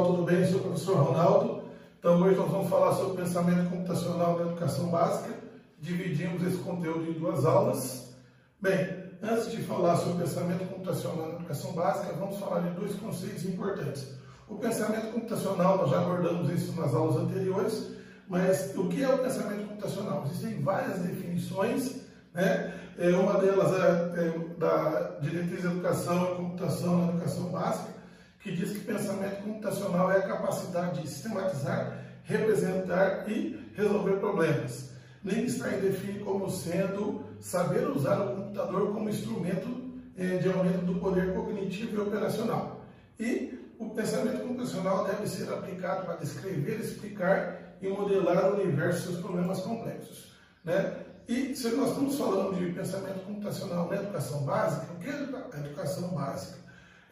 pessoal, tudo bem? Eu sou o professor Ronaldo. Então hoje nós vamos falar sobre pensamento computacional na educação básica. Dividimos esse conteúdo em duas aulas. Bem, antes de falar sobre pensamento computacional na educação básica, vamos falar de dois conceitos importantes. O pensamento computacional, nós já abordamos isso nas aulas anteriores, mas o que é o pensamento computacional? Existem várias definições, né? É, uma delas é, é da diretriz de educação e computação na educação básica, que diz que pensamento computacional é a capacidade de sistematizar, representar e resolver problemas. Linkstein define como sendo saber usar o computador como instrumento eh, de aumento do poder cognitivo e operacional. E o pensamento computacional deve ser aplicado para descrever, explicar e modelar o universo e seus problemas complexos. Né? E se nós estamos falando de pensamento computacional na educação básica, o que é educação básica?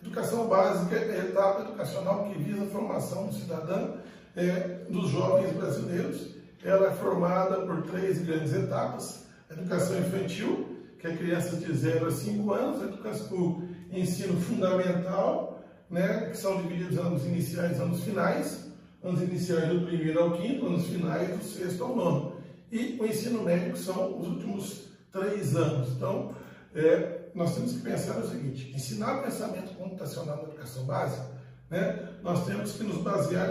Educação básica é a etapa educacional que visa a formação do cidadão é, dos jovens brasileiros. Ela é formada por três grandes etapas. Educação infantil, que é crianças de 0 a 5 anos, a educação, ensino fundamental, né, que são divididos anos iniciais e anos finais, anos iniciais do primeiro ao quinto, anos finais do sexto ao nono. E o ensino médio, que são os últimos três anos. Então, é, nós temos que pensar o seguinte: ensinar o pensamento computacional na educação básica, né, nós temos que nos basear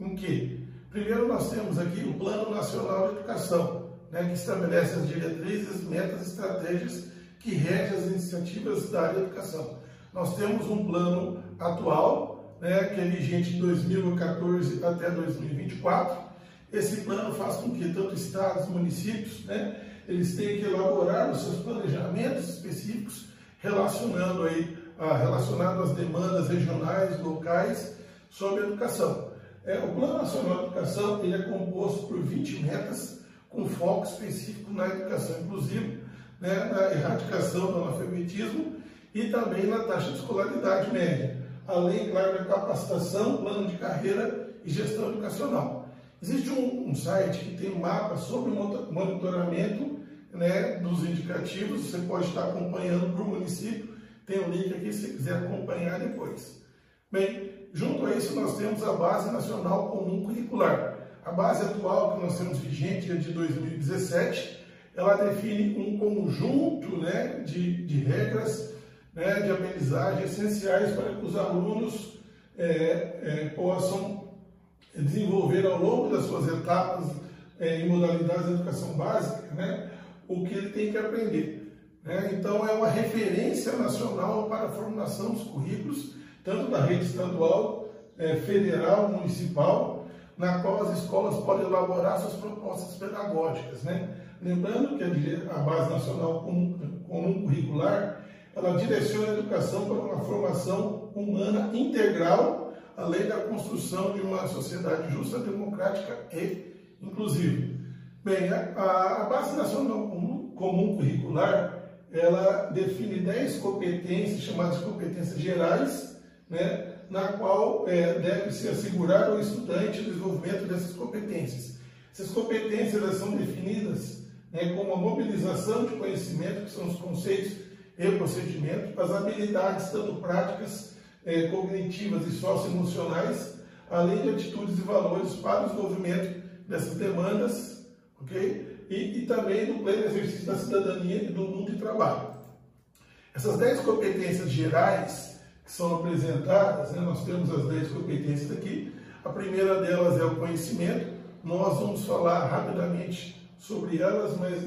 em, quê? Primeiro, nós temos aqui o Plano Nacional de Educação, né, que estabelece as diretrizes, metas e estratégias que regem as iniciativas da área da educação. Nós temos um plano atual, né, que é vigente de 2014 até 2024. Esse plano faz com que tanto estados, municípios, né, eles têm que elaborar os seus planejamentos específicos relacionando aí, ah, relacionado às demandas regionais, locais sobre educação. É, o Plano Nacional de Educação ele é composto por 20 metas com foco específico na educação inclusiva, né, na erradicação do analfabetismo e também na taxa de escolaridade média, além, claro, da capacitação, plano de carreira e gestão educacional. Existe um, um site que tem um mapa sobre monitoramento né, dos indicativos, você pode estar acompanhando para o município, tem o um link aqui se quiser acompanhar depois. Bem, junto a isso nós temos a Base Nacional Comum Curricular. A base atual que nós temos vigente é de 2017, ela define um conjunto né, de, de regras né, de aprendizagem essenciais para que os alunos é, é, possam desenvolver ao longo das suas etapas é, em modalidades de educação básica, né, o que ele tem que aprender. Né? Então, é uma referência nacional para a formulação dos currículos, tanto da rede estadual, é, federal, municipal, na qual as escolas podem elaborar suas propostas pedagógicas. Né? Lembrando que a, Base Nacional Comum Curricular, ela direciona a educação para uma formação humana integral, além da construção de uma sociedade justa, democrática e inclusiva. Bem, a, a Base Nacional Comum Curricular, ela define 10 competências, chamadas competências gerais, né, na qual é, deve-se assegurar ao estudante o desenvolvimento dessas competências. Essas competências elas são definidas né, como a mobilização de conhecimento, que são os conceitos e procedimentos, as habilidades, tanto práticas, é, cognitivas e socioemocionais, além de atitudes e valores para o desenvolvimento dessas demandas ok? E, e também no pleno exercício da cidadania e do mundo de trabalho. Essas 10 competências gerais que são apresentadas, né, nós temos as 10 competências aqui. A primeira delas é o conhecimento. Nós vamos falar rapidamente sobre elas, mas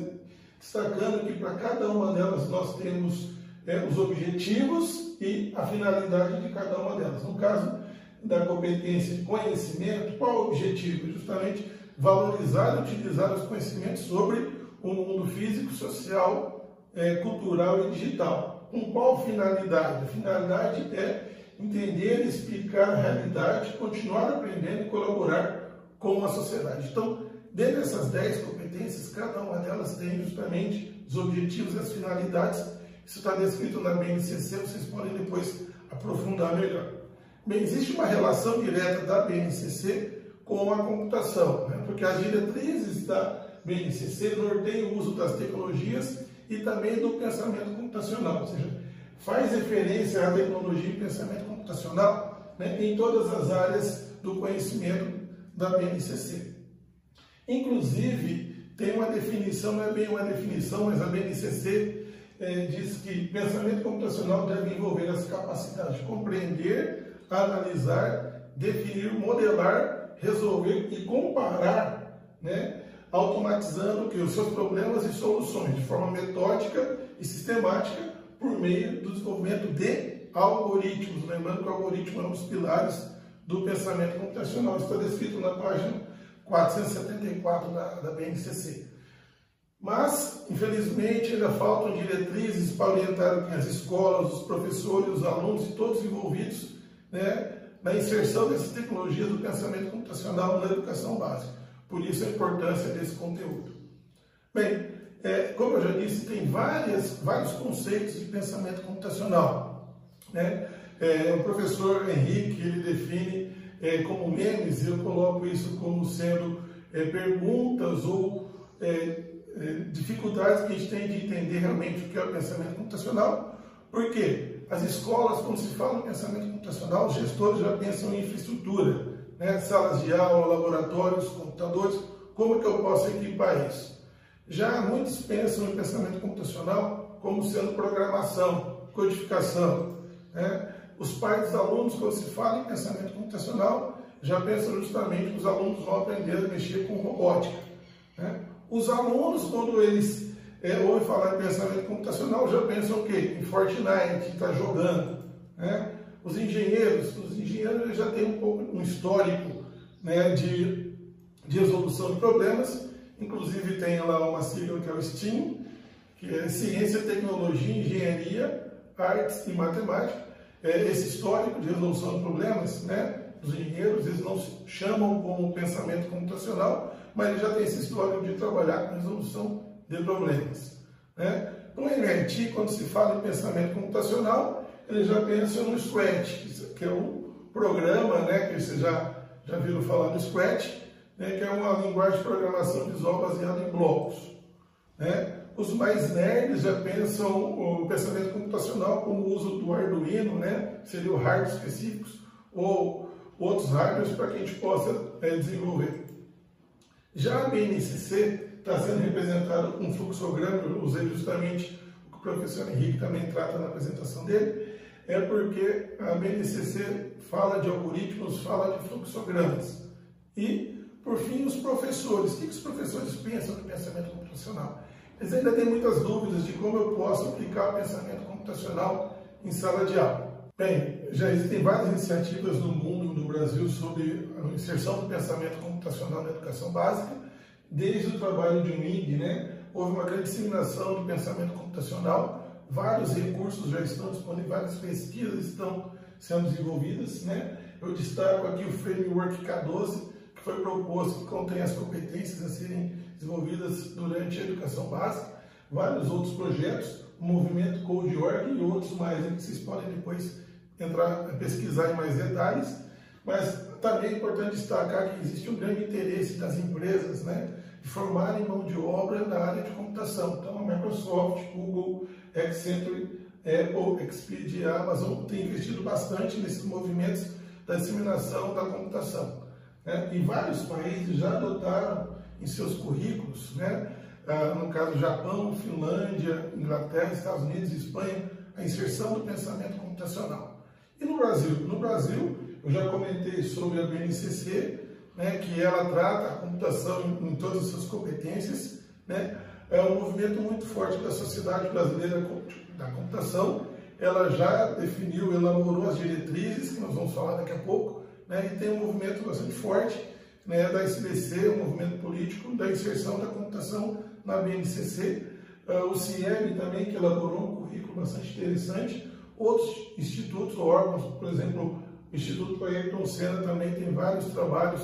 destacando que para cada uma delas nós temos é, os objetivos e a finalidade de cada uma delas. No caso da competência de conhecimento, qual o objetivo? Justamente valorizar e utilizar os conhecimentos sobre o mundo físico, social, é, cultural e digital. Com qual finalidade? A finalidade é entender, explicar a realidade, continuar aprendendo e colaborar com a sociedade. Então, dentro dessas 10 competências, cada uma delas tem justamente os objetivos e as finalidades. Isso está descrito na BNCC, vocês podem depois aprofundar melhor. Bem, existe uma relação direta da BNCC com a computação, né? Porque as diretrizes da BNCC norteiam o uso das tecnologias e também do pensamento computacional, ou seja, faz referência à tecnologia e pensamento computacional né, em todas as áreas do conhecimento da BNCC. Inclusive, tem uma definição, não é bem uma definição, mas a BNCC é, diz que pensamento computacional deve envolver as capacidades de compreender, analisar, definir, modelar, resolver e comparar, né, automatizando que os seus problemas e soluções de forma metódica e sistemática por meio do desenvolvimento de algoritmos. Lembrando que o algoritmo é um dos pilares do pensamento computacional. Está descrito na página 474 da, da BNCC. Mas, infelizmente, ainda faltam diretrizes para orientar as escolas, os professores, os alunos e todos envolvidos né, na inserção dessas tecnologias do pensamento computacional na educação básica. Por isso a importância desse conteúdo. Bem, é, como eu já disse, tem várias, vários conceitos de pensamento computacional. Né? É, o professor Henrique ele define é, como memes, eu coloco isso como sendo é, perguntas ou é, é, dificuldades que a gente tem de entender realmente o que é o pensamento computacional. Por quê? As escolas, quando se fala em pensamento computacional, os gestores já pensam em infraestrutura né, salas de aula, laboratórios, computadores, como que eu posso equipar isso? Já muitos pensam em pensamento computacional como sendo programação, codificação. Né? Os pais dos alunos, quando se fala em pensamento computacional, já pensam justamente que os alunos vão aprender a mexer com robótica. Né? Os alunos, quando eles é, ouvem falar em pensamento computacional, já pensam o quê? Em Fortnite, está jogando. Né? Os engenheiros, os engenheiros já têm um pouco um histórico né, de, de resolução de problemas, inclusive tem lá uma sigla que é o STEAM, que é Ciência, Tecnologia, Engenharia, Artes e Matemática. É, esse histórico de resolução de problemas, né, os engenheiros, eles não chamam como pensamento computacional, mas eles já têm esse histórico de trabalhar com resolução de problemas. Né? No MIT, quando se fala em pensamento computacional, eles já pensam no Scratch, que é um programa, né, que vocês já, já viram falar do Scratch, né, que é uma linguagem de programação visual baseada em blocos. Né? Os mais nerds já pensam o pensamento computacional como o uso do Arduino, né, que seria o hardware específicos, ou outros hardwares para que a gente possa é, desenvolver. Já a BNCC está sendo representada com um fluxograma, eu usei justamente o que o professor Henrique também trata na apresentação dele, é porque a BNCC fala de algoritmos, fala de fluxogramas. E, por fim, os professores. O que os professores pensam do pensamento computacional? Eles ainda têm muitas dúvidas de como eu posso aplicar o pensamento computacional em sala de aula. Bem, já existem várias iniciativas no mundo, no Brasil, sobre a inserção do pensamento computacional na educação básica, desde o trabalho de Wing, né? Houve uma grande disseminação do pensamento computacional vários recursos já estão disponíveis, várias pesquisas estão sendo desenvolvidas. Né? Eu destaco aqui o Framework K12, que foi proposto, que contém as competências a serem desenvolvidas durante a educação básica, vários outros projetos, o movimento Code.org e outros mais, que vocês podem depois entrar, pesquisar em mais detalhes. Mas também é importante destacar que existe um grande interesse das empresas né, de formarem mão de obra na área de computação. Então, a Microsoft, Google, Accenture, Apple, Expedia, Amazon têm investido bastante nesses movimentos da disseminação da computação. Né? E vários países já adotaram em seus currículos, né? Ah, no caso Japão, Finlândia, Inglaterra, Estados Unidos e Espanha, a inserção do pensamento computacional. E no Brasil? No Brasil, eu já comentei sobre a BNCC, né, que ela trata a computação em, todas as suas competências, né, é um movimento muito forte da Sociedade Brasileira da Computação. Ela já definiu, elaborou as diretrizes, que nós vamos falar daqui a pouco, né, e tem um movimento bastante forte né, da SBC, um movimento político da inserção da computação na BNCC. Uh, ah, o CIEM também, que elaborou um currículo bastante interessante. Outros institutos, órgãos, por exemplo, o Instituto Ayrton Senna também tem vários trabalhos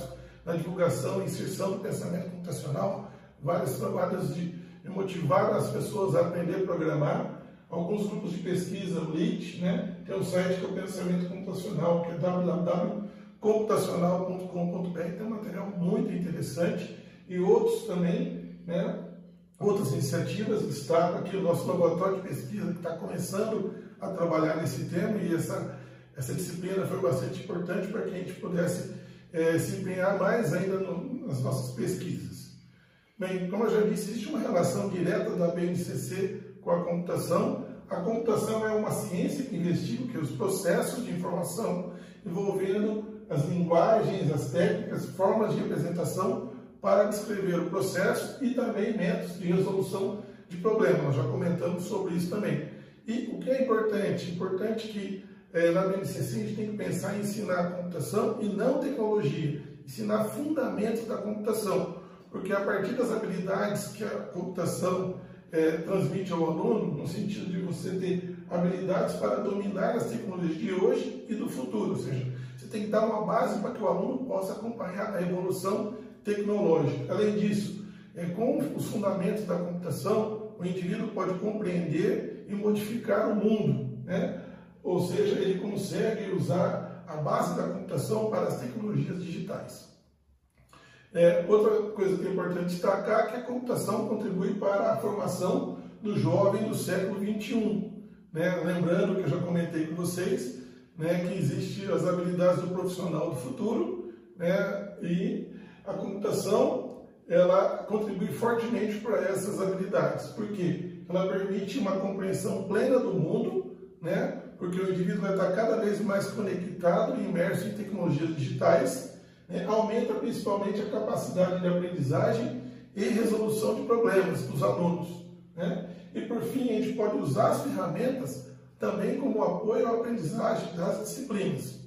na divulgação e inserção do pensamento computacional, vários trabalhos de e motivar as pessoas a aprender a programar. Alguns grupos de pesquisa, o LIT, né, tem um site que é o Pensamento Computacional, que é www.computacional.com.br, tem um material muito interessante e outros também, né, outras iniciativas, destaco aqui o nosso laboratório de pesquisa que está começando a trabalhar nesse tema e essa, essa disciplina foi bastante importante para que a gente pudesse é, se empenhar mais ainda no, nas nossas pesquisas. Bem, como eu já disse, existe uma relação direta da BNCC com a computação. A computação é uma ciência que investiga que os processos de informação envolvendo as linguagens, as técnicas, formas de representação para descrever o processo e também métodos de resolução de problemas. Já comentamos sobre isso também. E o que é importante? Importante que é, na BNCC a gente tem que pensar em ensinar computação e não tecnologia, ensinar fundamentos da computação, porque a partir das habilidades que a computação é, transmite ao aluno, no sentido de você ter habilidades para dominar as tecnologias de hoje e do futuro, ou seja, você tem que dar uma base para que o aluno possa acompanhar a evolução tecnológica. Além disso, é, com os fundamentos da computação, o indivíduo pode compreender e modificar o mundo, né? Ou seja, ele consegue usar a base da computação para as tecnologias digitais. É, outra coisa que é importante destacar é que a computação contribui para a formação do jovem do século XXI. Né? Lembrando que eu já comentei com vocês né, que existem as habilidades do profissional do futuro né, e a computação ela contribui fortemente para essas habilidades. Por quê? Ela permite uma compreensão plena do mundo, né? Porque o indivíduo vai estar cada vez mais conectado e imerso em tecnologias digitais, né? aumenta principalmente a capacidade de aprendizagem e resolução de problemas dos alunos. Né? E por fim, a gente pode usar as ferramentas também como apoio à aprendizagem das disciplinas.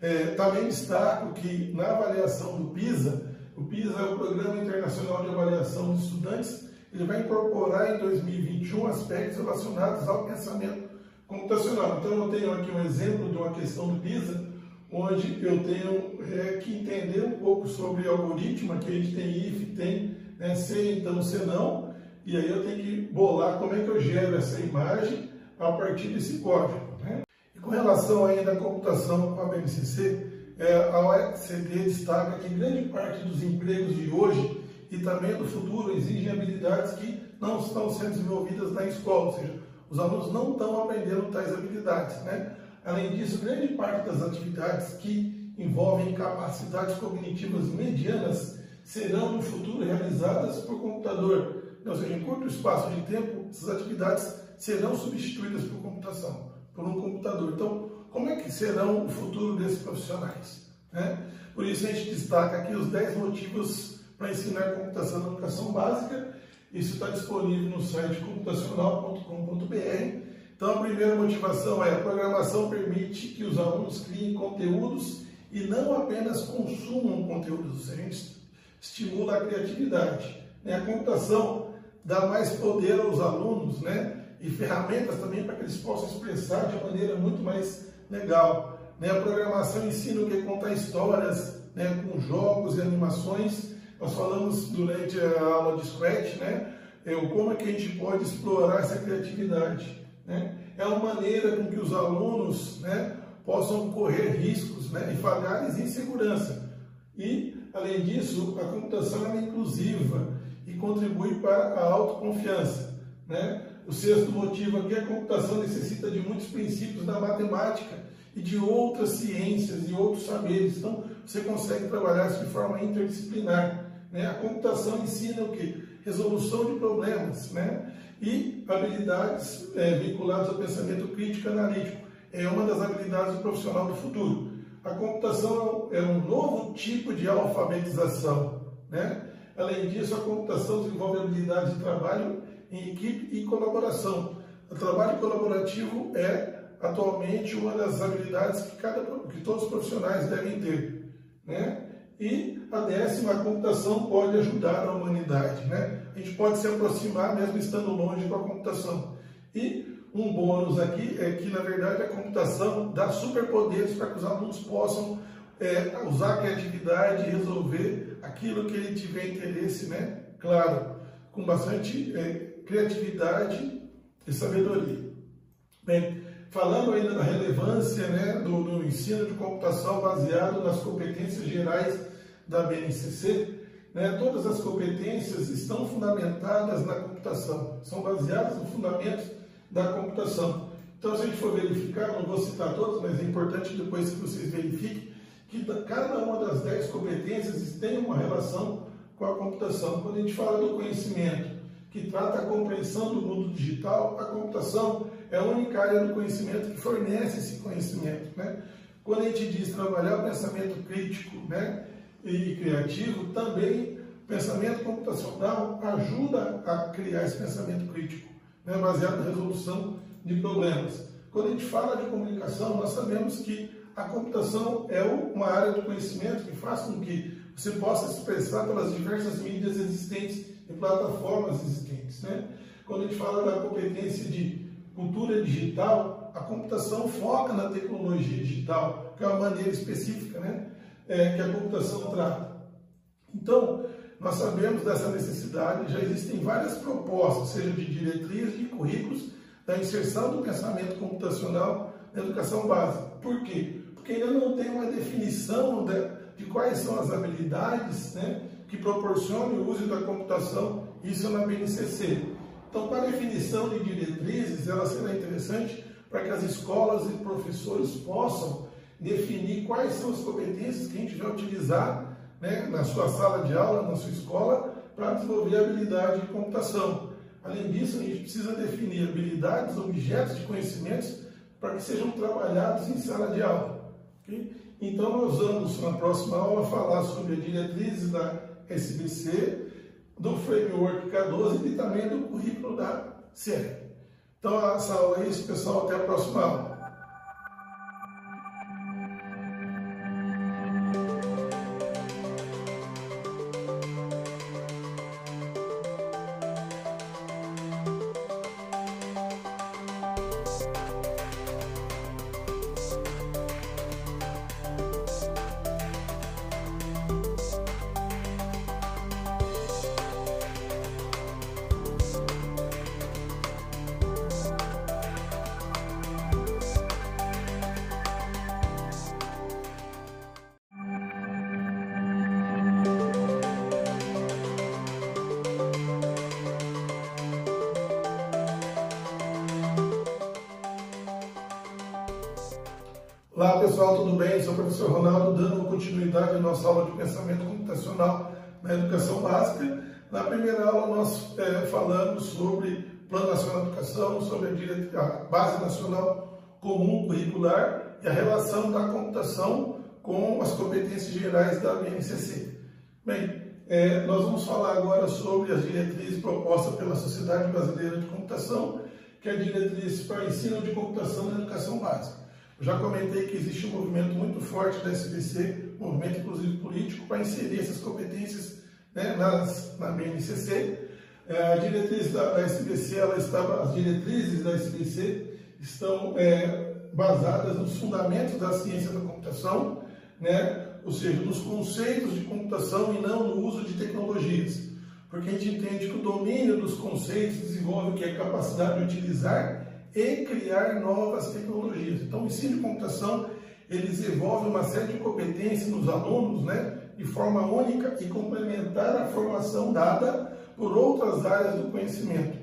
É, também destaco que na avaliação do PISA, o PISA é o Programa Internacional de Avaliação de Estudantes, ele vai incorporar em 2021 aspectos relacionados ao pensamento computacional. Então eu tenho aqui um exemplo de uma questão do PISA, onde eu tenho é, que entender um pouco sobre algoritmo, que a gente tem if, tem né, se, então, se não, e aí eu tenho que bolar como é que eu gero essa imagem a partir desse código. Né? E com relação ainda à computação com a BNCC, é, a OECD destaca que grande parte dos empregos de hoje e também do futuro exigem habilidades que não estão sendo desenvolvidas na escola, ou seja, os alunos não estão aprendendo tais habilidades. Né? Além disso, grande parte das atividades que envolvem capacidades cognitivas medianas serão no futuro realizadas por computador. Ou seja, em curto espaço de tempo, essas atividades serão substituídas por computação, por um computador. Então, como é que serão o futuro desses profissionais? Né? Por isso a gente destaca aqui os 10 motivos para ensinar computação na educação básica. Isso está disponível no site computacional.com.br. Então a primeira motivação é a programação permite que os alunos criem conteúdos e não apenas consumam conteúdos, a gente estimula a criatividade. Né? A computação dá mais poder aos alunos, né? E ferramentas também para que eles possam expressar de maneira muito mais legal. Né? A programação ensina o que contar histórias, né? Com jogos e animações. Nós falamos durante a aula de Scratch, né? É, como é que a gente pode explorar essa criatividade. Né? É uma maneira com que os alunos né, possam correr riscos né, e falhares em segurança. E, além disso, a computação é inclusiva e contribui para a autoconfiança. Né? O sexto motivo aqui é a computação necessita de muitos princípios da matemática e de outras ciências e outros saberes. Então, você consegue trabalhar isso de forma interdisciplinar. Né? A computação ensina o que? Resolução de problemas né? e habilidades é, vinculadas ao pensamento crítico analítico. É uma das habilidades do profissional do futuro. A computação é um novo tipo de alfabetização. Né? Além disso, a computação desenvolve habilidades de trabalho em equipe e colaboração. O trabalho colaborativo é atualmente uma das habilidades que, cada, que todos os profissionais devem ter. Né? E a décima, a computação pode ajudar a humanidade. Né? A gente pode se aproximar mesmo estando longe com a computação. E um bônus aqui é que, na verdade, a computação dá superpoderes para que os alunos possam é, usar a criatividade e resolver aquilo que ele tiver interesse, né? Claro, com bastante é, criatividade e sabedoria. Bem, falando ainda da relevância né, do, do, ensino de computação baseado nas competências gerais da BNCC, né, todas as competências estão fundamentadas na computação, são baseadas nos fundamentos da computação. Então, se a gente for verificar, não vou citar todos, mas é importante depois que vocês verifiquem que cada uma das dez competências tem uma relação com a computação. Quando a gente fala do conhecimento, que trata a compreensão do mundo digital, a computação é a única área do conhecimento que fornece esse conhecimento. Né? Quando a gente diz trabalhar o pensamento crítico né, e criativo, também pensamento computacional ajuda a criar esse pensamento crítico, né, baseado na resolução de problemas. Quando a gente fala de comunicação, nós sabemos que a computação é uma área do conhecimento que faz com que você possa expressar pelas diversas mídias existentes e plataformas existentes. Né? Quando a gente fala da competência de cultura digital, a computação foca na tecnologia digital, que é uma maneira específica né? É, que a computação trata. Então, nós sabemos dessa necessidade, já existem várias propostas, seja de diretrizes, de currículos, da inserção do pensamento computacional na educação básica. Por quê? Porque ainda não tem uma definição de, de quais são as habilidades né, que proporcionam o uso da computação, isso na BNCC. Então, para a definição de diretrizes, ela será interessante para que as escolas e professores possam definir quais são as competências que a gente vai utilizar né, na sua sala de aula, na sua escola, para desenvolver habilidade de computação. Além disso, a gente precisa definir habilidades, objetos de conhecimentos para que sejam trabalhados em sala de aula. Okay? Então, nós vamos, na próxima aula, falar sobre as diretrizes da SBC, do Framework K12 e também do currículo da CR. Então, essa aula é isso, pessoal. Até a próxima aula. Pessoal, tudo bem? Sou o professor Ronaldo, dando continuidade à nossa aula de pensamento computacional na educação básica. Na primeira aula nós é, falamos sobre Plano Nacional de Educação, sobre a, a Base Nacional Comum Curricular e a relação da computação com as competências gerais da BNCC. Bem, é, nós vamos falar agora sobre as diretrizes propostas pela Sociedade Brasileira de Computação, que é a diretriz para ensino de computação na educação básica. Já comentei que existe um movimento muito forte da SBC, movimento inclusive político, para inserir essas competências né, nas, na BNCC. É, a diretriz da, SBC, ela estava, as diretrizes da SBC estão é, basadas nos fundamentos da ciência da computação, né, ou seja, nos conceitos de computação e não no uso de tecnologias. Porque a gente entende que o domínio dos conceitos desenvolve o que é capacidade de utilizar e criar novas tecnologias. Então, o ensino de computação, ele desenvolve uma série de competências nos alunos, né, de forma única e complementar a formação dada por outras áreas do conhecimento.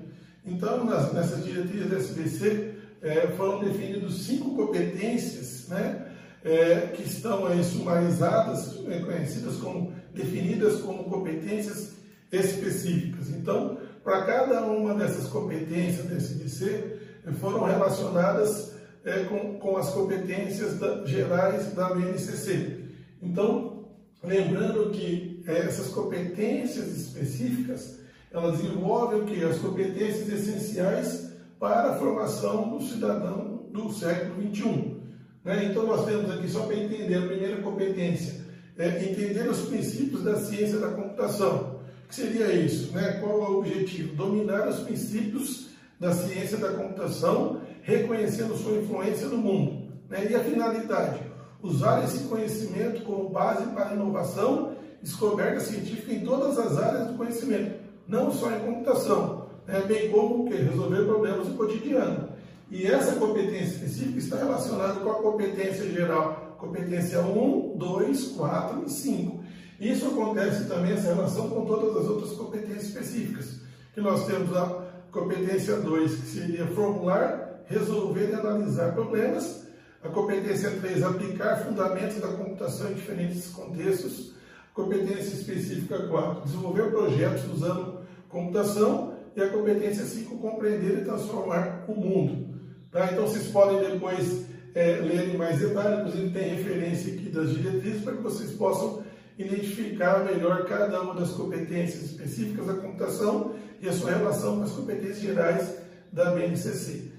Então, nas, nessas diretrizes da SBC, é, foram definidas cinco competências, né, é, que estão aí sumarizadas, é, conhecidas como, definidas como competências específicas. Então, para cada uma dessas competências da SBC, foram relacionadas é, com, com as competências da, gerais da BNCC. Então, lembrando que é, essas competências específicas, elas envolvem o que? As competências essenciais para a formação do cidadão do século XXI. Né? Então, nós temos aqui, só para entender, a primeira competência, é entender os princípios da ciência da computação. O que seria isso? Né? Qual é o objetivo? Dominar os princípios da ciência da computação, reconhecendo sua influência no mundo. Né? E a finalidade? Usar esse conhecimento como base para inovação, descoberta científica em todas as áreas do conhecimento, não só em computação, né? bem como que resolver problemas do cotidiano. E essa competência específica está relacionada com a competência geral, competência 1, 2, 4 e 5. Isso acontece também, essa relação com todas as outras competências específicas, que nós temos a competência 2, que seria formular resolver e analisar problemas. A competência 3, aplicar fundamentos da computação em diferentes contextos. A competência específica 4, desenvolver projetos usando computação. E a competência 5, compreender e transformar o mundo. Tá? Então, vocês podem depois é, ler em mais detalhes, inclusive tem referência aqui das diretrizes para que vocês possam identificar melhor cada uma das competências específicas da computação e a sua relação com as competências gerais da BNCC.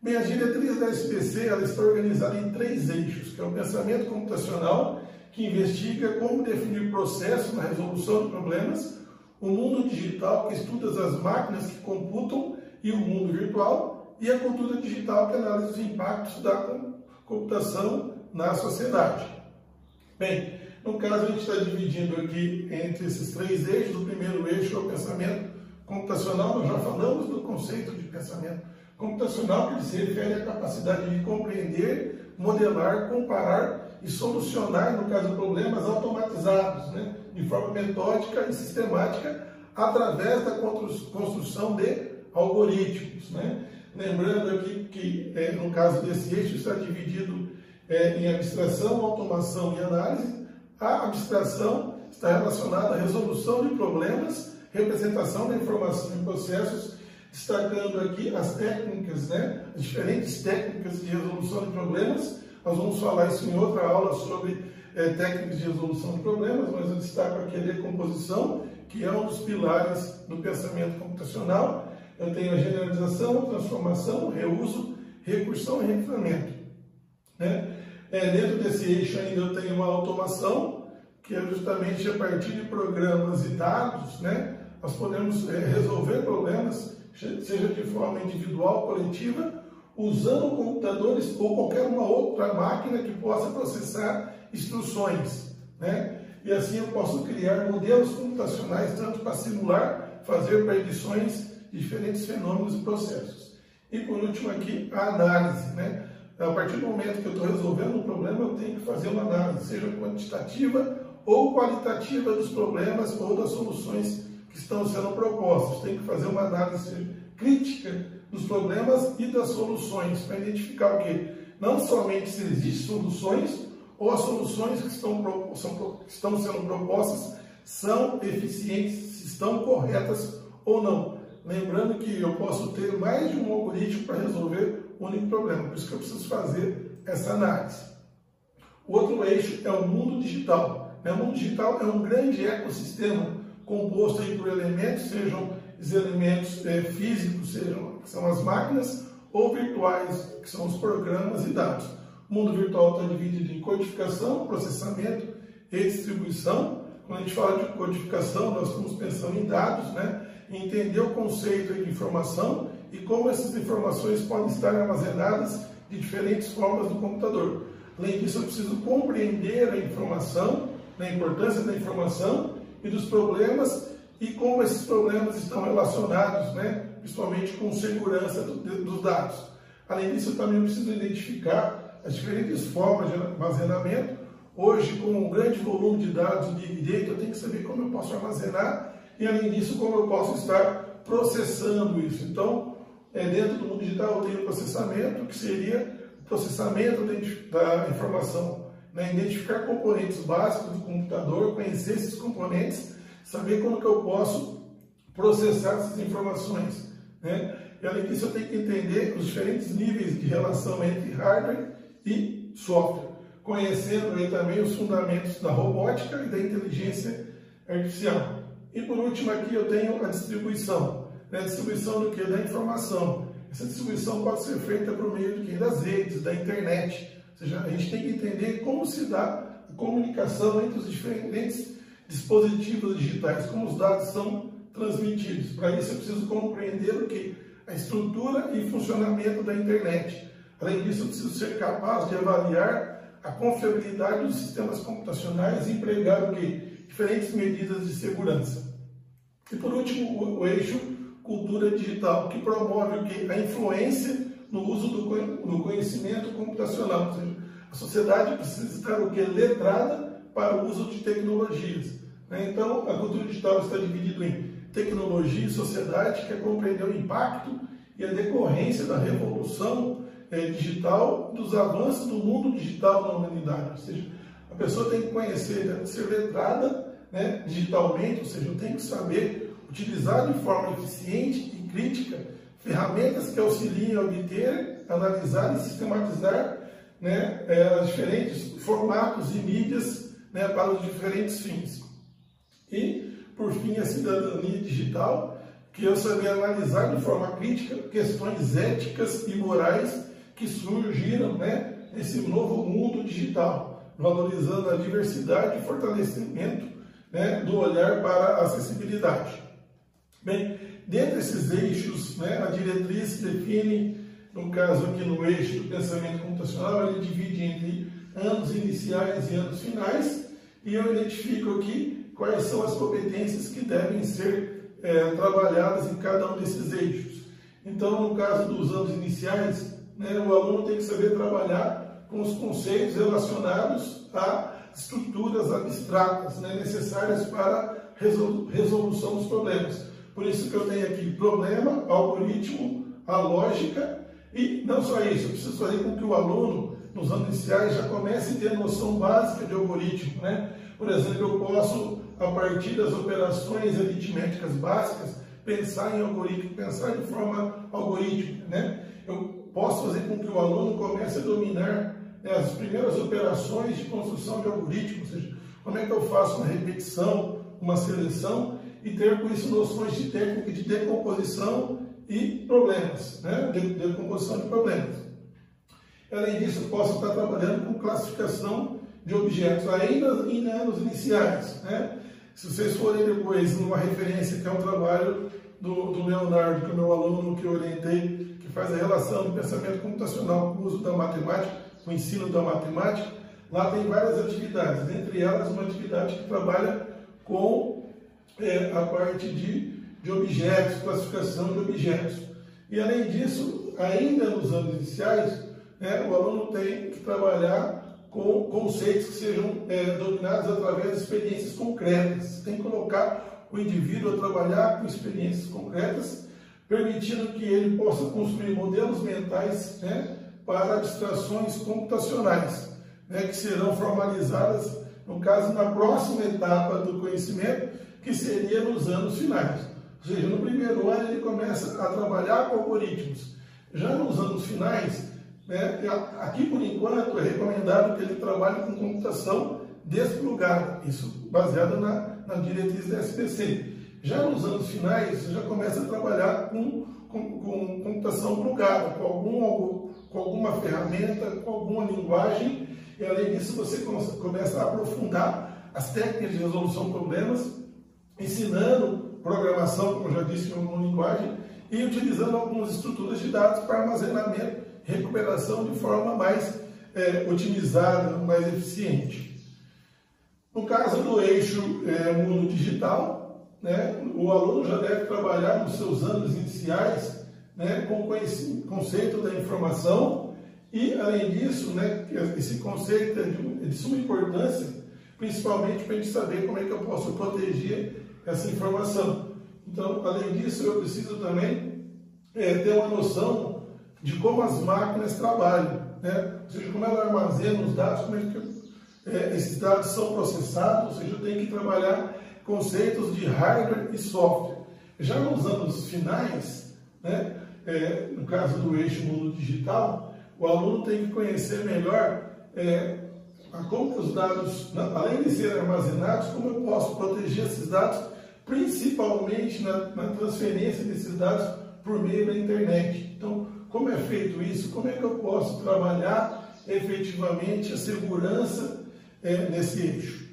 Bem, a diretriz da SPC ela está organizada em três eixos, que é o pensamento computacional, que investiga como definir processos na resolução de problemas, o mundo digital, que estuda as máquinas que computam, e o mundo virtual, e a cultura digital, que analisa os impactos da computação na sociedade. Bem, no caso, a gente está dividindo aqui entre esses três eixos. O primeiro eixo é o pensamento computacional. Nós já falamos do conceito de pensamento computacional, que se refere à capacidade de compreender, modelar, comparar e solucionar, no caso, problemas automatizados, né, de forma metódica e sistemática, através da construção de algoritmos. Né? Lembrando aqui que, é, no caso desse eixo, está dividido é, em abstração, automação e análise. A abstração está relacionada à resolução de problemas, representação da informação em processos, destacando aqui as técnicas, né, as diferentes técnicas de resolução de problemas. Nós vamos falar isso em outra aula sobre é, técnicas de resolução de problemas, mas eu destaco aqui a decomposição, que é um dos pilares do pensamento computacional. Eu tenho a generalização, transformação, reuso, recursão e refinamento. Né? É, dentro desse eixo ainda eu tenho uma automação, que é justamente a partir de programas e dados, né, nós podemos é, resolver problemas, seja de forma individual, coletiva, usando computadores ou qualquer uma outra máquina que possa processar instruções. Né? E assim eu posso criar modelos computacionais tanto para simular, fazer predições de diferentes fenômenos e processos. E por último aqui, a análise. Né? A partir do momento que eu estou resolvendo um problema, eu tenho que fazer uma análise, seja quantitativa ou qualitativa dos problemas ou das soluções que estão sendo propostas. Tem que fazer uma análise crítica dos problemas e das soluções, para identificar o quê? Não somente se existem soluções, ou as soluções que estão, são, que estão sendo propostas são eficientes, se estão corretas ou não. Lembrando que eu posso ter mais de um algoritmo para resolver único problema. Por isso que eu preciso fazer essa análise. O outro eixo é o mundo digital. Né? O mundo digital é um grande ecossistema composto aí por elementos, sejam os elementos é, físicos, sejam que são as máquinas, ou virtuais, que são os programas e dados. O mundo virtual está dividido em codificação, processamento e distribuição. Quando a gente fala de codificação, nós estamos pensando em dados, né? entender o conceito de informação e como essas informações podem estar armazenadas de diferentes formas no computador. Além disso, eu preciso compreender a informação, a importância da informação e dos problemas e como esses problemas estão relacionados, né, principalmente com segurança do, dos dados. Além disso, eu também preciso identificar as diferentes formas de armazenamento. Hoje, com um grande volume de dados de Data, eu tenho que saber como eu posso armazenar e, além disso, como eu posso estar processando isso. Então, é, dentro do mundo digital eu tenho processamento, que seria processamento da informação, né? identificar componentes básicos do computador, conhecer esses componentes, saber como que eu posso processar essas informações. Né? E além disso, eu tenho que entender os diferentes níveis de relação entre hardware e software, conhecendo aí também os fundamentos da robótica e da inteligência artificial. E por último aqui eu tenho a distribuição né, distribuição do que? Da informação. Essa distribuição pode ser feita por meio do que? Das redes, da internet. Seja, a gente tem que entender como se dá a comunicação entre os diferentes dispositivos digitais, como os dados são transmitidos. Para isso eu preciso compreender o que? A estrutura e funcionamento da internet. Além disso, eu preciso ser capaz de avaliar a confiabilidade dos sistemas computacionais e empregar o que? Diferentes medidas de segurança. E por último, o, eixo cultura digital, que promove o quê? a influência no uso do conhecimento computacional. Ou seja, a sociedade precisa estar o quê? letrada para o uso de tecnologias. Né? Então, a cultura digital está dividida em tecnologia e sociedade, que é compreender o impacto e a decorrência da revolução é, digital, dos avanços do mundo digital na humanidade. Ou seja, a pessoa tem que conhecer, deve ser letrada né, digitalmente, ou seja, tem que saber utilizar de forma eficiente e crítica ferramentas que auxiliem a obter, analisar e sistematizar né, é, diferentes formatos e mídias né, para os diferentes fins. E, por fim, a cidadania digital, que eu saber analisar de forma crítica questões éticas e morais que surgiram né, nesse novo mundo digital, valorizando a diversidade e fortalecimento né, do olhar para a acessibilidade. Bem, dentre esses eixos, né, a diretriz define, no caso aqui no eixo do pensamento computacional, ele divide entre anos iniciais e anos finais, e eu identifico aqui quais são as competências que devem ser é, trabalhadas em cada um desses eixos. Então, no caso dos anos iniciais, né, o aluno tem que saber trabalhar com os conceitos relacionados a estruturas abstratas né, necessárias para a resolução dos problemas. Por isso que eu tenho aqui problema, algoritmo, a lógica e não só isso, eu preciso fazer com que o aluno, nos anos iniciais, já comece a ter noção básica de algoritmo. Né? Por exemplo, eu posso, a partir das operações aritméticas básicas, pensar em algoritmo, pensar de forma algorítmica. Né? Eu posso fazer com que o aluno comece a dominar né, as primeiras operações de construção de algoritmo, ou seja, como é que eu faço uma repetição, uma seleção e ter com isso noções de técnica de decomposição e problemas, né? de decomposição de problemas. Além disso, posso estar trabalhando com classificação de objetos, ainda em anos iniciais. Né? Se vocês forem depois numa referência que é um trabalho do, do Leonardo, que é o meu aluno que eu orientei, que faz a relação do pensamento computacional com o uso da matemática, com o ensino da matemática, lá tem várias atividades, entre elas uma atividade que trabalha com é, a parte de, de objetos, classificação de objetos. E além disso, ainda nos anos iniciais, né, o aluno tem que trabalhar com conceitos que sejam é, dominados através de experiências concretas. Tem que colocar o indivíduo a trabalhar com experiências concretas, permitindo que ele possa construir modelos mentais né, para abstrações computacionais, né, que serão formalizadas, no caso, na próxima etapa do conhecimento, que seria nos anos finais. Ou seja, no primeiro ano ele começa a trabalhar com algoritmos. Já nos anos finais, né, aqui por enquanto é recomendado que ele trabalhe com computação desplugada, isso baseado na, na diretriz da SPC. Já nos anos finais, já começa a trabalhar com, com, com computação plugada, com, algum, com alguma ferramenta, com alguma linguagem, e além disso você começa a aprofundar as técnicas de resolução de problemas ensinando programação, como já disse, em uma linguagem, e utilizando algumas estruturas de dados para armazenamento recuperação de forma mais é, otimizada, mais eficiente. No caso do eixo é, mundo digital, né, o aluno já deve trabalhar nos seus anos iniciais né, com o conceito da informação e, além disso, né, esse conceito é de, de suma importância, principalmente para a gente saber como é que eu posso proteger essa informação. Então, além disso, eu preciso também é, ter uma noção de como as máquinas trabalham, né? ou seja, como ela armazena os dados, como é que é, esses dados são processados, ou seja, eu tenho que trabalhar conceitos de hardware e software. Já nos anos finais, né, é, no caso do eixo mundo digital, o aluno tem que conhecer melhor é, como os dados, além de serem armazenados, como eu posso proteger esses dados principalmente na, na, transferência desses dados por meio da internet. Então, como é feito isso? Como é que eu posso trabalhar efetivamente a segurança é, nesse eixo?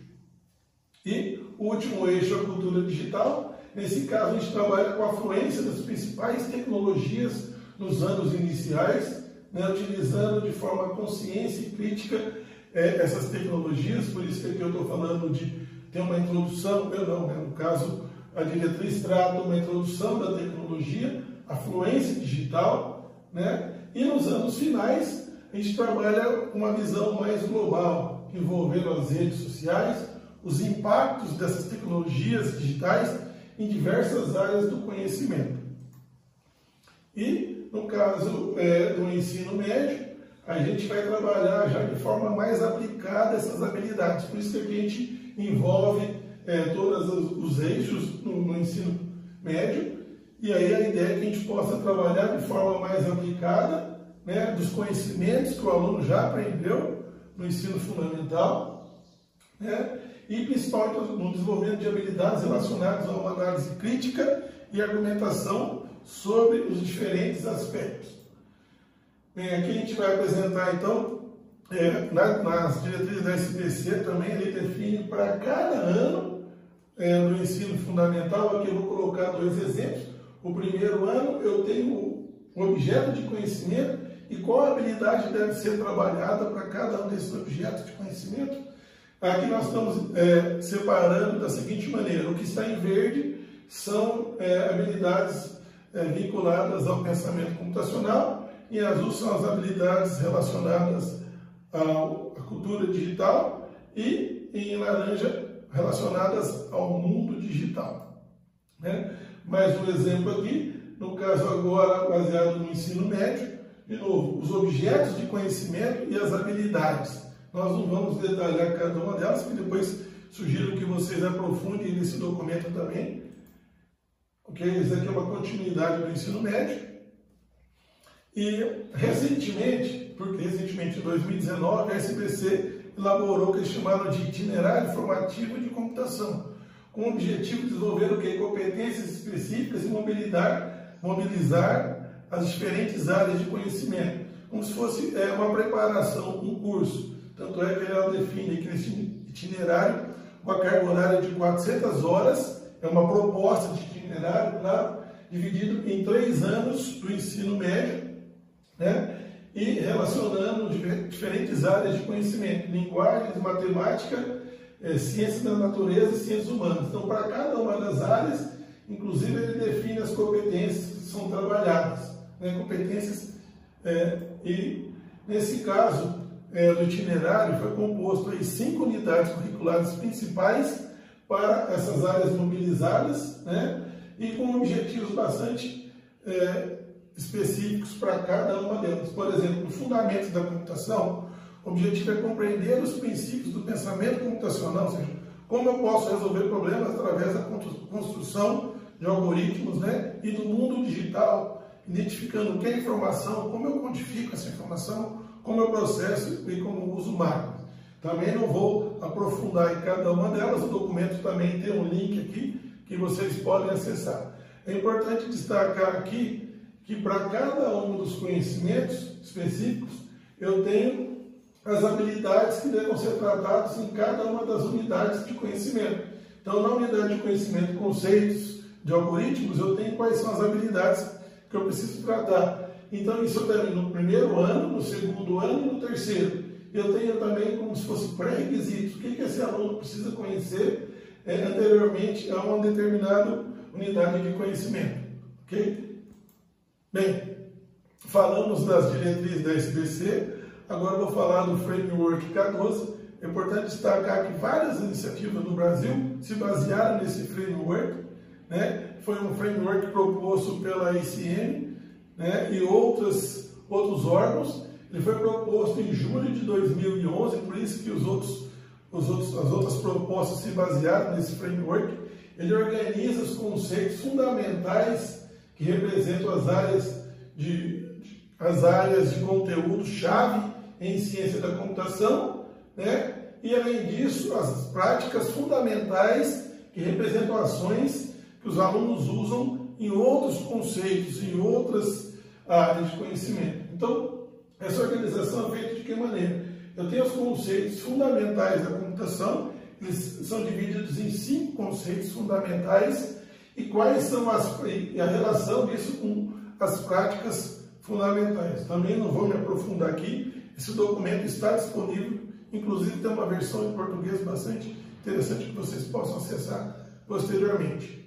E o último eixo, a cultura digital. Nesse caso, a gente trabalha com a fluência das principais tecnologias nos anos iniciais, né, utilizando de forma consciência e crítica é, essas tecnologias, por isso que aqui eu estou falando de ter uma introdução, eu não, né, no caso, a diretriz trata uma introdução da tecnologia, a fluência digital, né? e nos anos finais a gente trabalha uma visão mais global, envolvendo as redes sociais, os impactos dessas tecnologias digitais em diversas áreas do conhecimento. E no caso é, do ensino médio, a gente vai trabalhar já de forma mais aplicada essas habilidades. Por isso que a gente envolve é, todos os, eixos no, no ensino médio, e aí a ideia é que a gente possa trabalhar de forma mais aplicada né, dos conhecimentos que o aluno já aprendeu no ensino fundamental, né, e principalmente no desenvolvimento de habilidades relacionadas a uma análise crítica e argumentação sobre os diferentes aspectos. Bem, aqui a gente vai apresentar então, é, nas diretrizes da SBC também ele define para cada ano é, no ensino fundamental, aqui eu vou colocar dois exemplos. O primeiro ano eu tenho um objeto de conhecimento e qual habilidade deve ser trabalhada para cada um desses objetos de conhecimento. Aqui nós estamos é, separando da seguinte maneira: o que está em verde são é, habilidades é, vinculadas ao pensamento computacional, em azul são as habilidades relacionadas à cultura digital e em laranja relacionadas ao mundo digital. Né? Mais um exemplo aqui, no caso agora baseado no ensino médio, de novo, os objetos de conhecimento e as habilidades. Nós não vamos detalhar cada uma delas, porque depois sugiro que vocês aprofundem nesse documento também. Ok? Isso aqui é uma continuidade do ensino médio. E recentemente, porque recentemente em 2019, a SBC elaborou o que eles chamaram de itinerário formativo de computação, com o objetivo de desenvolver o que? Competências específicas e mobilizar, as diferentes áreas de conhecimento, como se fosse é, uma preparação, um curso. Tanto é que ela define aqui nesse itinerário uma carga horária de 400 horas, é uma proposta de itinerário, claro, dividido em três anos do ensino médio, né? E relacionando diferentes áreas de conhecimento, linguagens, matemática, é, ciências da natureza e ciências humanas. Então, para cada uma das áreas, inclusive, ele define as competências que são trabalhadas, né? competências, é, e nesse caso, é, do itinerário foi composto aí cinco unidades curriculares principais para essas áreas mobilizadas, né? e com objetivos bastante é, específicos para cada uma delas. Por exemplo, no Fundamentos da Computação, o objetivo é compreender os princípios do pensamento computacional, ou seja, como eu posso resolver problemas através da construção de algoritmos né, e do mundo digital, identificando o que é informação, como eu quantifico essa informação, como eu processo e como uso máquinas. Também não vou aprofundar em cada uma delas, o documento também tem um link aqui que vocês podem acessar. É importante destacar aqui que para cada um dos conhecimentos específicos, eu tenho as habilidades que devem ser tratadas em cada uma das unidades de conhecimento. Então, na unidade de conhecimento, conceitos de algoritmos, eu tenho quais são as habilidades que eu preciso tratar. Então, isso eu tenho no primeiro ano, no segundo ano e no terceiro. Eu tenho também como se fosse pré-requisitos. O que, que esse aluno precisa conhecer é, anteriormente a uma determinada unidade de conhecimento. Ok? Bem, falamos das diretrizes da SBC, agora vou falar do Framework K12. É importante destacar que várias iniciativas no Brasil se basearam nesse framework. Né? Foi um framework proposto pela ICM né? e outros, outros órgãos. Ele foi proposto em julho de 2011, por isso que os outros, os outros, as outras propostas se basearam nesse framework. Ele organiza os conceitos fundamentais que representam as áreas de, as áreas de conteúdo chave em ciência da computação, né? E além disso, as práticas fundamentais que representam ações que os alunos usam em outros conceitos, em outras áreas de conhecimento. Então, essa organização é feita de que maneira? Eu tenho os conceitos fundamentais da computação, eles são divididos em cinco conceitos fundamentais e quais são as e a relação disso com as práticas fundamentais. Também não vou me aprofundar aqui. Esse documento está disponível, inclusive tem uma versão em português bastante interessante que vocês possam acessar posteriormente.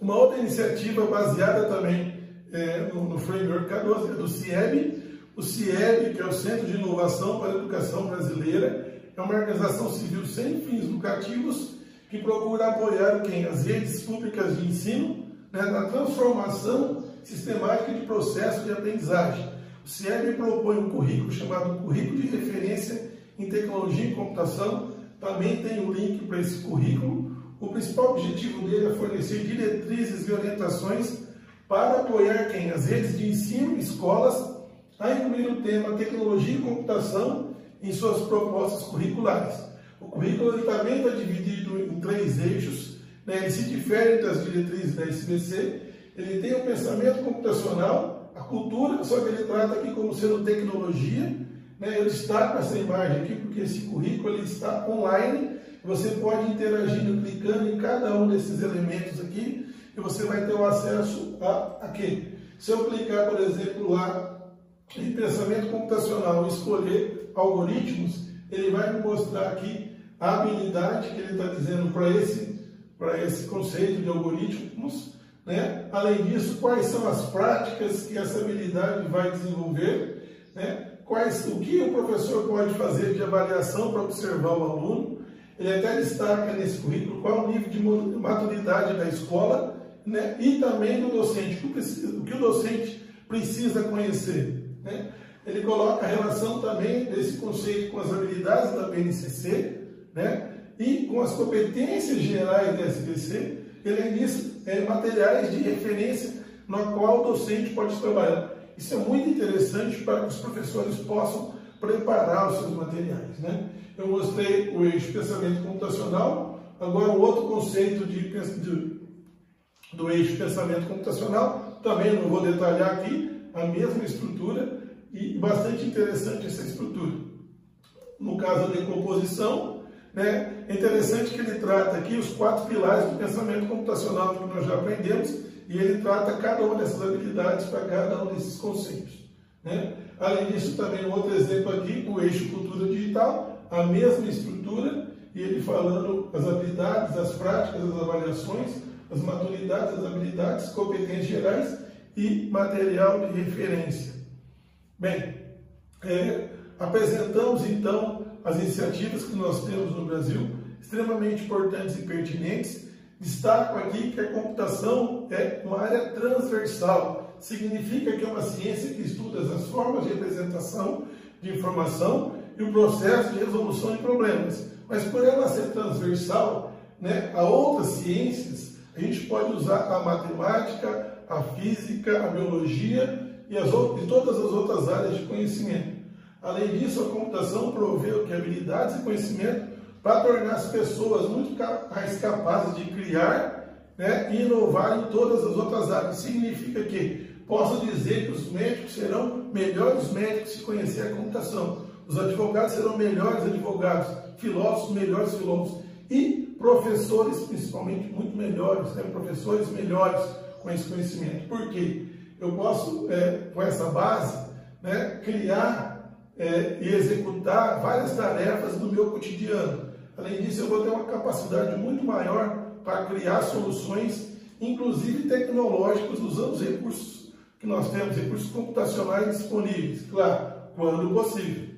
Uma outra iniciativa baseada também é, no, no, framework K12 é do CIEB. O CIEB, que é o Centro de Inovação para a Educação Brasileira, é uma organização civil sem fins lucrativos que procura apoiar quem? As redes públicas de ensino né, na transformação sistemática de processo de aprendizagem. O CIEB propõe um currículo chamado Currículo de Referência em Tecnologia e Computação. Também tem o um link para esse currículo. O principal objetivo dele é fornecer diretrizes e orientações para apoiar quem? As redes de ensino, escolas, a incluir o tema Tecnologia e Computação em suas propostas curriculares. O currículo também está dividido em três eixos, né? ele se difere das diretrizes da SBC, ele tem o pensamento computacional, a cultura, só que ele trata aqui como sendo tecnologia, né? eu destaco essa imagem aqui porque esse currículo ele está online, você pode interagir clicando em cada um desses elementos aqui, e você vai ter o acesso a aqui. Se eu clicar, por exemplo, lá em pensamento computacional e escolher algoritmos, ele vai me mostrar aqui a habilidade que ele está dizendo para esse, esse conceito de algoritmos. Né? Além disso, quais são as práticas que essa habilidade vai desenvolver, né? quais, o que o professor pode fazer de avaliação para observar o aluno. Ele até destaca nesse currículo qual o nível de maturidade da escola né? e também do docente, o, que o docente precisa conhecer. Né? Ele coloca a relação também desse conceito com as habilidades da BNCC, né? e com as competências gerais da SBC, e disso, é, materiais de referência na qual o docente pode trabalhar. Isso é muito interessante para que os professores possam preparar os seus materiais. Né? Eu mostrei o eixo pensamento computacional, agora o outro conceito de, de, do eixo pensamento computacional, também não vou detalhar aqui, a mesma estrutura e bastante interessante essa estrutura. No caso da decomposição, né? É interessante que ele trata aqui os quatro pilares do pensamento computacional que nós já aprendemos e ele trata cada uma dessas habilidades para cada um desses conceitos. Né? Além disso, também um outro exemplo aqui, o eixo cultura digital, a mesma estrutura, e ele falando as habilidades, as práticas, as avaliações, as maturidades, as habilidades, competências gerais e material de referência. Bem, é, apresentamos então as iniciativas que nós temos no Brasil, extremamente importantes e pertinentes. Destaco aqui que a computação é uma área transversal, significa que é uma ciência que estuda as formas de representação de informação e o processo de resolução de problemas. Mas por ela ser transversal né, a outras ciências, a gente pode usar a matemática, a física, a biologia e, as, e todas as outras áreas de conhecimento. Além disso, a computação proveu que habilidades e conhecimento para tornar as pessoas muito mais capazes de criar né, e inovar em todas as outras áreas. Significa que posso dizer que os médicos serão melhores médicos se conhecer a computação, os advogados serão melhores advogados, filósofos melhores filósofos e professores principalmente muito melhores, né, professores melhores com esse conhecimento. Por quê? Eu posso, é, com essa base, né, criar é, e executar várias tarefas do meu cotidiano. Além disso, eu vou ter uma capacidade muito maior para criar soluções, inclusive tecnológicas, usando os recursos que nós temos, recursos computacionais disponíveis, claro, quando possível.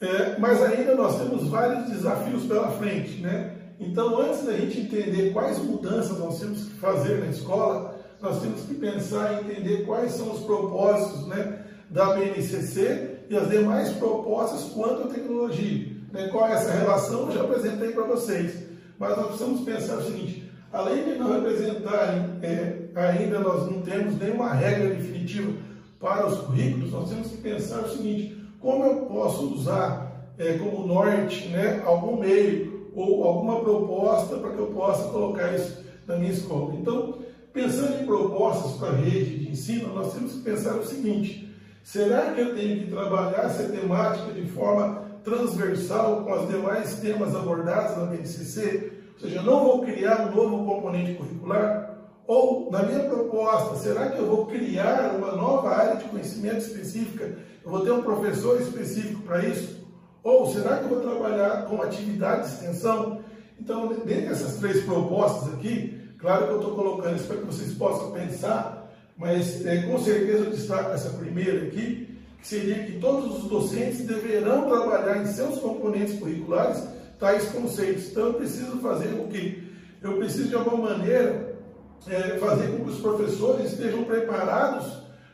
É, mas ainda nós temos vários desafios pela frente, né? Então, antes da gente entender quais mudanças nós temos que fazer na escola, nós temos que pensar em entender quais são os propósitos, né? da BNCC e as demais propostas quanto à tecnologia. Né? Qual é essa relação? Eu já apresentei para vocês. Mas nós precisamos pensar o seguinte, além de não representarem, é, ainda nós não temos nenhuma regra definitiva para os currículos, nós temos que pensar o seguinte, como eu posso usar é, como norte né, algum meio ou alguma proposta para que eu possa colocar isso na minha escola. Então, pensando em propostas para a rede de ensino, nós temos que pensar o seguinte, Será que eu tenho que trabalhar essa temática de forma transversal com os demais temas abordados na BNCC? Ou seja, não vou criar um novo componente curricular? Ou, na minha proposta, será que eu vou criar uma nova área de conhecimento específica? Eu vou ter um professor específico para isso? Ou será que eu vou trabalhar com atividade de extensão? Então, dentre essas três propostas aqui, claro que eu estou colocando isso para que vocês possam pensar mas é, com certeza eu destaco essa primeira aqui, que seria que todos os docentes deverão trabalhar em seus componentes curriculares tais conceitos. Então eu preciso fazer o quê? Eu preciso de alguma maneira é, fazer com que os professores estejam preparados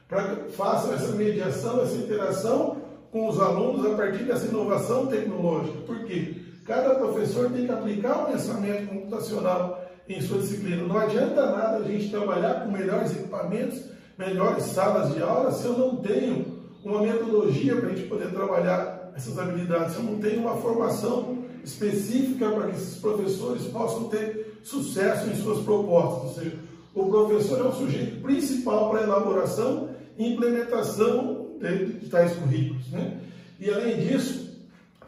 para que façam essa mediação, essa interação com os alunos a partir dessa inovação tecnológica. Por quê? Cada professor tem que aplicar o pensamento computacional em sua disciplina. Não adianta nada a gente trabalhar com melhores equipamentos, melhores salas de aula, se eu não tenho uma metodologia para a gente poder trabalhar essas habilidades, se eu não tenho uma formação específica para que esses professores possam ter sucesso em suas propostas. Ou seja, o professor é o sujeito principal para a elaboração e implementação de tais currículos. Né? E além disso,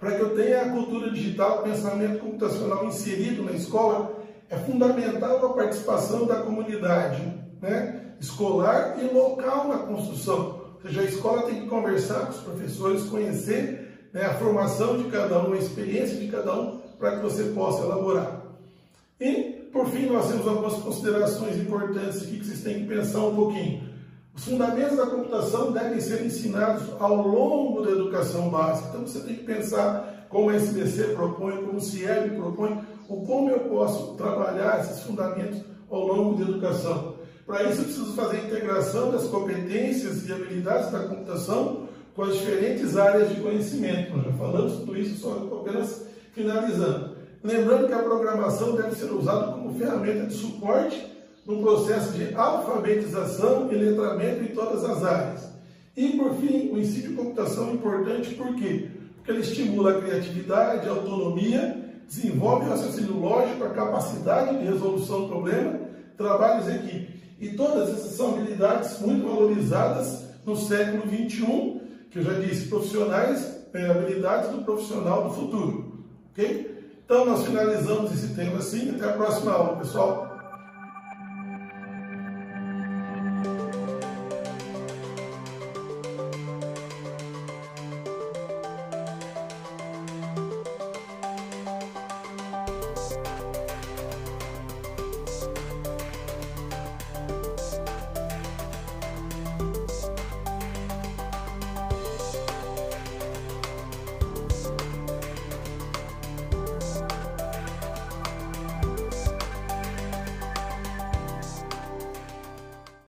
para que eu tenha a cultura digital, o pensamento computacional inserido na escola, é fundamental a participação da comunidade né, escolar e local na construção. Ou seja, a escola tem que conversar com os professores, conhecer né, a formação de cada um, a experiência de cada um, para que você possa elaborar. E, por fim, nós temos algumas considerações importantes aqui que vocês têm que pensar um pouquinho. Os fundamentos da computação devem ser ensinados ao longo da educação básica. Então você tem que pensar como a SBC propõe, como o CIEB propõe, o como eu posso trabalhar esses fundamentos ao longo da educação. Para isso eu preciso fazer a integração das competências e habilidades da computação com as diferentes áreas de conhecimento. Nós já falamos tudo isso, só apenas finalizando. Lembrando que a programação deve ser usada como ferramenta de suporte no processo de alfabetização e letramento em todas as áreas. E, por fim, o ensino de computação é importante por quê? Porque ele estimula a criatividade, a autonomia, desenvolve o raciocínio lógico, a capacidade de resolução do problema, trabalhos em equipe. E todas essas são habilidades muito valorizadas no século XXI, que eu já disse, profissionais, é, habilidades do profissional do futuro. Ok? Então, nós finalizamos esse tema assim. Até a próxima aula, pessoal.